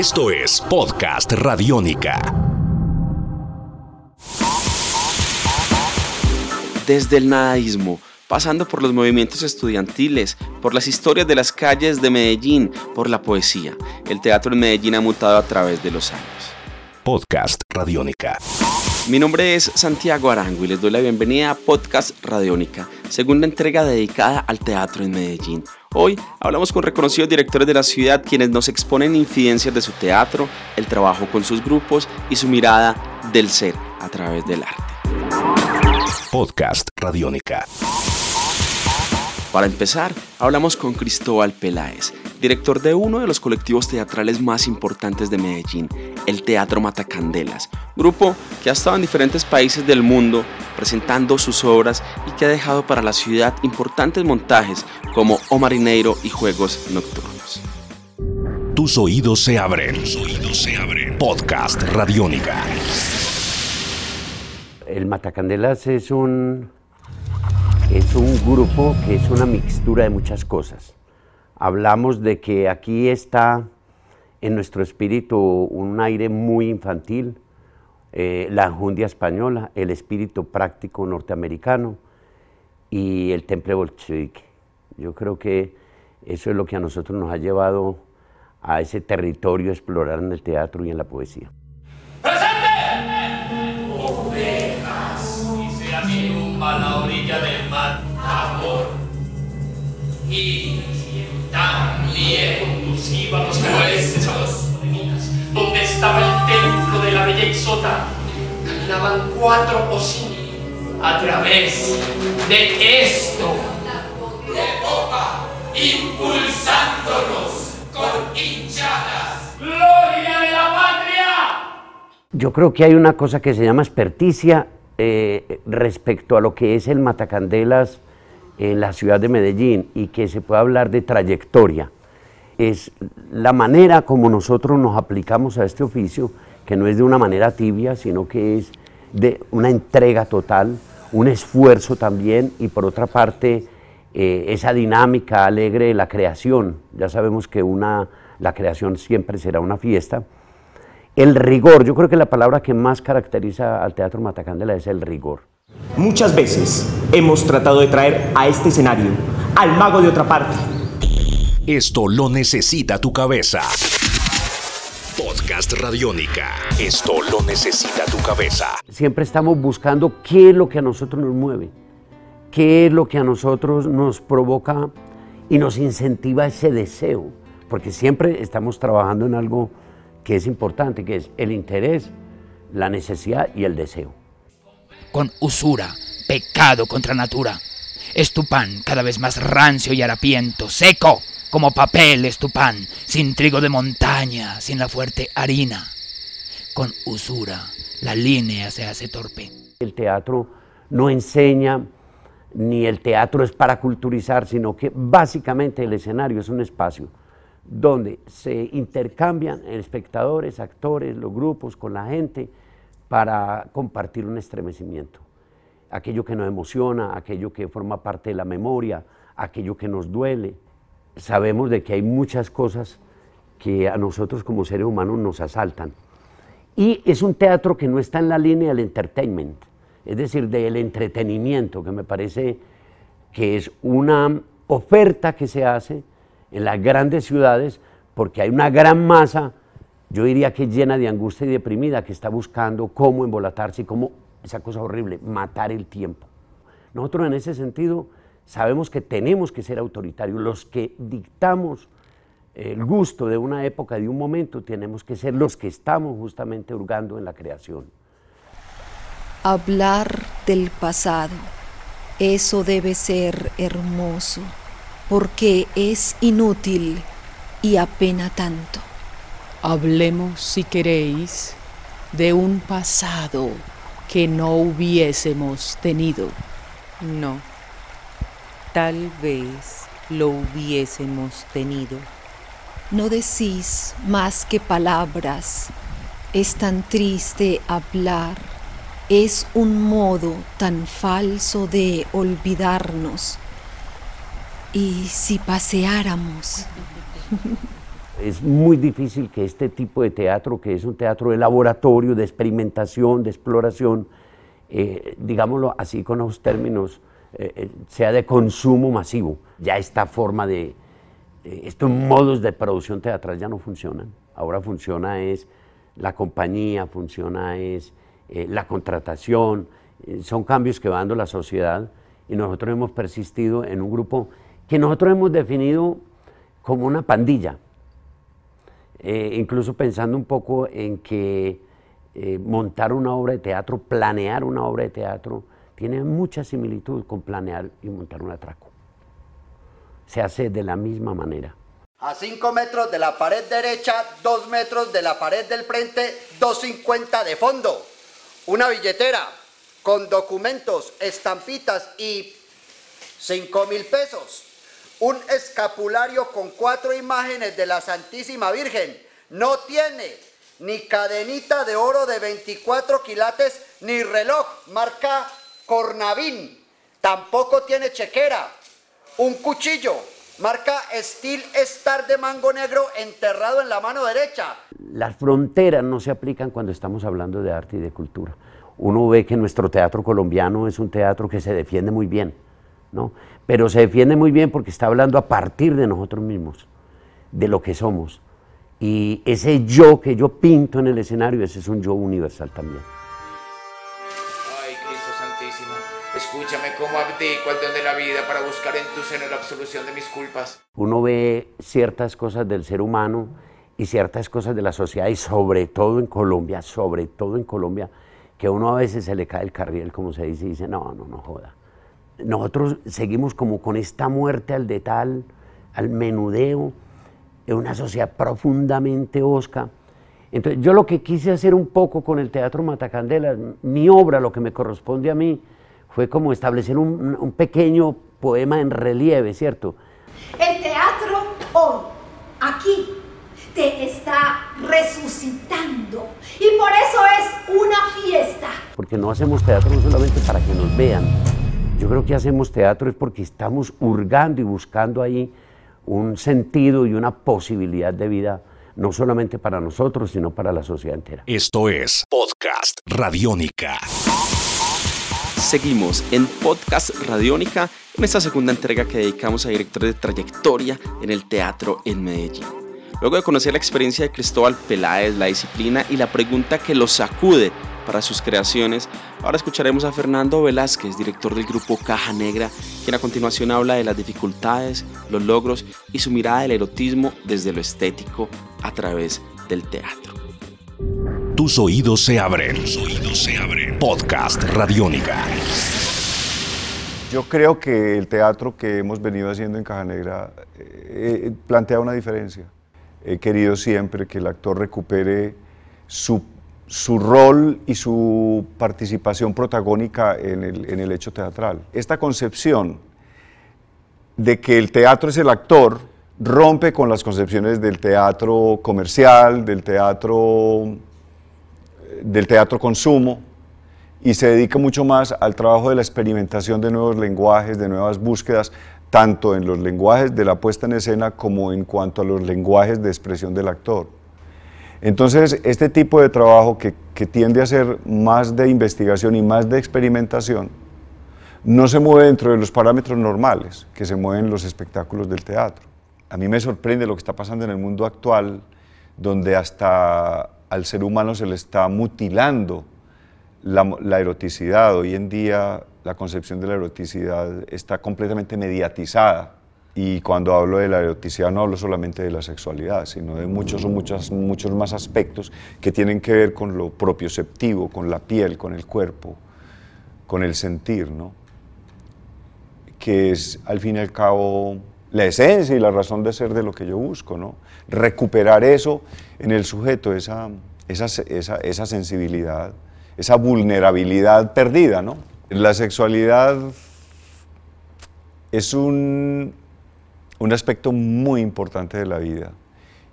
Esto es Podcast Radiónica. Desde el nadaísmo, pasando por los movimientos estudiantiles, por las historias de las calles de Medellín, por la poesía, el teatro en Medellín ha mutado a través de los años. Podcast Radiónica. Mi nombre es Santiago Arango y les doy la bienvenida a Podcast Radiónica, segunda entrega dedicada al teatro en Medellín. Hoy hablamos con reconocidos directores de la ciudad quienes nos exponen infidencias de su teatro, el trabajo con sus grupos y su mirada del ser a través del arte. Podcast Radiónica. Para empezar, hablamos con Cristóbal Peláez, director de uno de los colectivos teatrales más importantes de Medellín, el Teatro Matacandelas, grupo que ha estado en diferentes países del mundo presentando sus obras y que ha dejado para la ciudad importantes montajes como O Marineiro y Juegos Nocturnos. Tus oídos se abren. Tus oídos se abren. Podcast Radiónica. El Matacandelas es un es un grupo que es una mixtura de muchas cosas. Hablamos de que aquí está en nuestro espíritu un aire muy infantil, eh, la enjundia española, el espíritu práctico norteamericano y el temple bolchevique. Yo creo que eso es lo que a nosotros nos ha llevado a ese territorio explorar en el teatro y en la poesía. Exota, caminaban cuatro Osini a través de esto. De boca, impulsándonos con hinchadas. ¡Gloria de la patria! Yo creo que hay una cosa que se llama experticia eh, respecto a lo que es el Matacandelas en la ciudad de Medellín y que se puede hablar de trayectoria. Es la manera como nosotros nos aplicamos a este oficio, que no es de una manera tibia, sino que es de una entrega total, un esfuerzo también y por otra parte eh, esa dinámica alegre de la creación. Ya sabemos que una, la creación siempre será una fiesta el rigor, yo creo que la palabra que más caracteriza al Teatro Matacandela es el rigor. Muchas veces hemos tratado de traer a este escenario al mago de otra parte. Esto lo necesita tu cabeza. Podcast Radiónica. Esto lo necesita tu cabeza. Siempre estamos buscando qué es lo que a nosotros nos mueve, qué es lo que a nosotros nos provoca y nos incentiva ese deseo, porque siempre estamos trabajando en algo que es importante, que es el interés, la necesidad y el deseo. Con usura, pecado contra natura. Es tu pan cada vez más rancio y harapiento, seco como papel es tu pan, sin trigo de montaña, sin la fuerte harina. Con usura, la línea se hace torpe. El teatro no enseña, ni el teatro es para culturizar, sino que básicamente el escenario es un espacio donde se intercambian espectadores, actores, los grupos con la gente para compartir un estremecimiento. Aquello que nos emociona, aquello que forma parte de la memoria, aquello que nos duele. Sabemos de que hay muchas cosas que a nosotros como seres humanos nos asaltan. Y es un teatro que no está en la línea del entertainment, es decir, del entretenimiento, que me parece que es una oferta que se hace en las grandes ciudades porque hay una gran masa, yo diría que llena de angustia y deprimida, que está buscando cómo embolatarse y cómo, esa cosa horrible, matar el tiempo. Nosotros en ese sentido sabemos que tenemos que ser autoritarios, los que dictamos el gusto de una época, de un momento, tenemos que ser los que estamos justamente hurgando en la creación. Hablar del pasado, eso debe ser hermoso porque es inútil y apena tanto. Hablemos, si queréis, de un pasado que no hubiésemos tenido. No, tal vez lo hubiésemos tenido. No decís más que palabras. Es tan triste hablar. Es un modo tan falso de olvidarnos ¿Y si paseáramos? Es muy difícil que este tipo de teatro, que es un teatro de laboratorio, de experimentación, de exploración, eh, digámoslo así con los términos, eh, eh, sea de consumo masivo. Ya esta forma de, estos modos de producción teatral ya no funcionan. Ahora funciona es la compañía, funciona es la contratación, son cambios que va dando la sociedad y nosotros hemos persistido en un grupo que nosotros hemos definido como una pandilla, eh, incluso pensando un poco en que eh, montar una obra de teatro, planear una obra de teatro, tiene mucha similitud con planear y montar un atraco. Se hace de la misma manera. A 5 metros de la pared derecha, 2 metros de la pared del frente, 2.50 de fondo. Una billetera con documentos, estampitas y 5 mil pesos un escapulario con cuatro imágenes de la Santísima Virgen. No tiene ni cadenita de oro de 24 quilates, ni reloj marca Cornavín. Tampoco tiene chequera. Un cuchillo marca Steel Star de mango negro enterrado en la mano derecha. Las fronteras no se aplican cuando estamos hablando de arte y de cultura. Uno ve que nuestro teatro colombiano es un teatro que se defiende muy bien ¿no? Pero se defiende muy bien porque está hablando a partir de nosotros mismos, de lo que somos. Y ese yo que yo pinto en el escenario, ese es un yo universal también. Escúchame cómo abdico al don de la vida para buscar en tu seno la absolución de mis culpas. Uno ve ciertas cosas del ser humano y ciertas cosas de la sociedad y sobre todo en Colombia, sobre todo en Colombia, que uno a veces se le cae el carriel, como se dice, y dice, no, no, no joda nosotros seguimos como con esta muerte al detal, al menudeo, en una sociedad profundamente osca. Entonces, yo lo que quise hacer un poco con el Teatro Matacandela, mi obra, lo que me corresponde a mí, fue como establecer un, un pequeño poema en relieve, ¿cierto? El teatro hoy, aquí, te está resucitando. Y por eso es una fiesta. Porque no hacemos teatro no solamente para que nos vean, yo creo que hacemos teatro es porque estamos hurgando y buscando ahí un sentido y una posibilidad de vida, no solamente para nosotros, sino para la sociedad entera. Esto es Podcast Radiónica. Seguimos en Podcast Radiónica en esta segunda entrega que dedicamos a directores de trayectoria en el teatro en Medellín. Luego de conocer la experiencia de Cristóbal Peláez, la disciplina y la pregunta que lo sacude para sus creaciones. Ahora escucharemos a Fernando Velázquez, director del grupo Caja Negra, quien a continuación habla de las dificultades, los logros y su mirada del erotismo desde lo estético a través del teatro. Tus oídos se abren. Tus oídos se abren. Podcast Radiónica. Yo creo que el teatro que hemos venido haciendo en Caja Negra eh, eh, plantea una diferencia. He querido siempre que el actor recupere su su rol y su participación protagónica en el, hecho teatral. Esta concepción de que el teatro es el actor rompe con las concepciones del teatro comercial, del teatro, del teatro consumo, y se dedica mucho más al trabajo de la experimentación de nuevos lenguajes, de nuevas búsquedas, tanto en los lenguajes de la puesta en escena como en cuanto a los lenguajes de expresión del actor. Entonces, este tipo de trabajo que, tiende a ser más de investigación y más de experimentación, no se mueve dentro de los parámetros normales que se mueven los espectáculos del teatro. A mí me sorprende lo que está pasando en el mundo actual, donde hasta al ser humano se le está mutilando la, eroticidad. Hoy en día la concepción de la eroticidad está completamente mediatizada y cuando hablo de la eroticidad no hablo solamente de la sexualidad, sino de muchos o muchos más aspectos que tienen que ver con lo propioceptivo, con la piel, con el cuerpo, con el sentir, ¿no? que es al fin y al cabo la esencia y la razón de ser de lo que yo busco, ¿no? recuperar eso en el sujeto, esa, sensibilidad, esa vulnerabilidad perdida. ¿no? La sexualidad es un un aspecto muy importante de la vida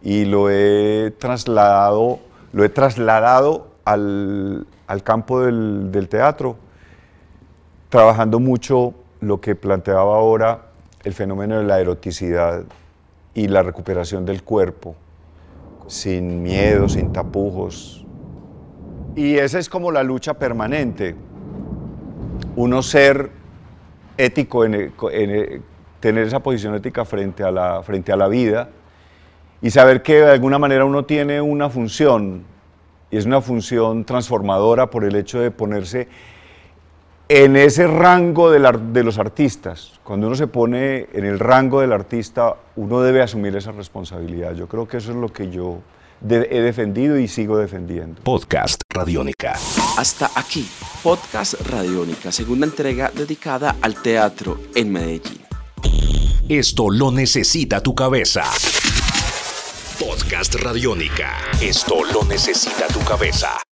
y lo he trasladado, lo he trasladado al, campo del, teatro, trabajando mucho lo que planteaba ahora el fenómeno de la eroticidad y la recuperación del cuerpo sin miedo, sin tapujos. Y esa es como la lucha permanente. Uno ser ético, en, tener esa posición ética frente a, la, frente a la vida y saber que de alguna manera uno tiene una función y es una función transformadora por el hecho de ponerse en ese rango de, los artistas. Cuando uno se pone en el rango del artista, uno debe asumir esa responsabilidad. Yo creo que eso es lo que yo he defendido y sigo defendiendo. Podcast Radiónica. Hasta aquí, Podcast Radiónica, segunda entrega dedicada al teatro en Medellín. Esto lo necesita tu cabeza. Podcast Radiónica. Esto lo necesita tu cabeza.